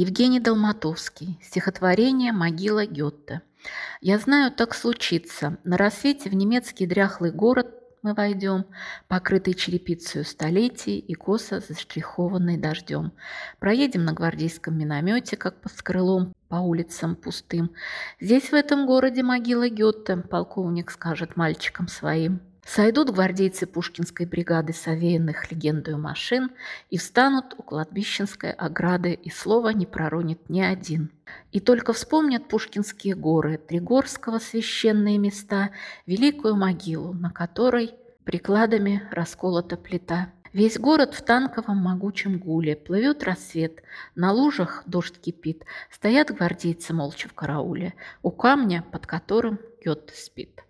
Евгений Долматовский. Стихотворение «Могила Гетте». Я знаю, так случится. На рассвете в немецкий дряхлый город мы войдем, покрытый черепицей столетий и косо заштрихованный дождем. Проедем на гвардейском миномете, как под крылом, по улицам пустым. Здесь, в этом городе, могила Гетте, полковник скажет мальчикам своим. Сойдут гвардейцы Пушкинской бригады с овеянных легендою машин и встанут у кладбищенской ограды, и слова не проронит ни один. И только вспомнят Пушкинские горы, Тригорского священные места, великую могилу, на которой прикладами расколота плита. Весь город в танковом могучем гуле, плывет рассвет, на лужах дождь кипит, стоят гвардейцы молча в карауле, у камня, под которым Гетте спит.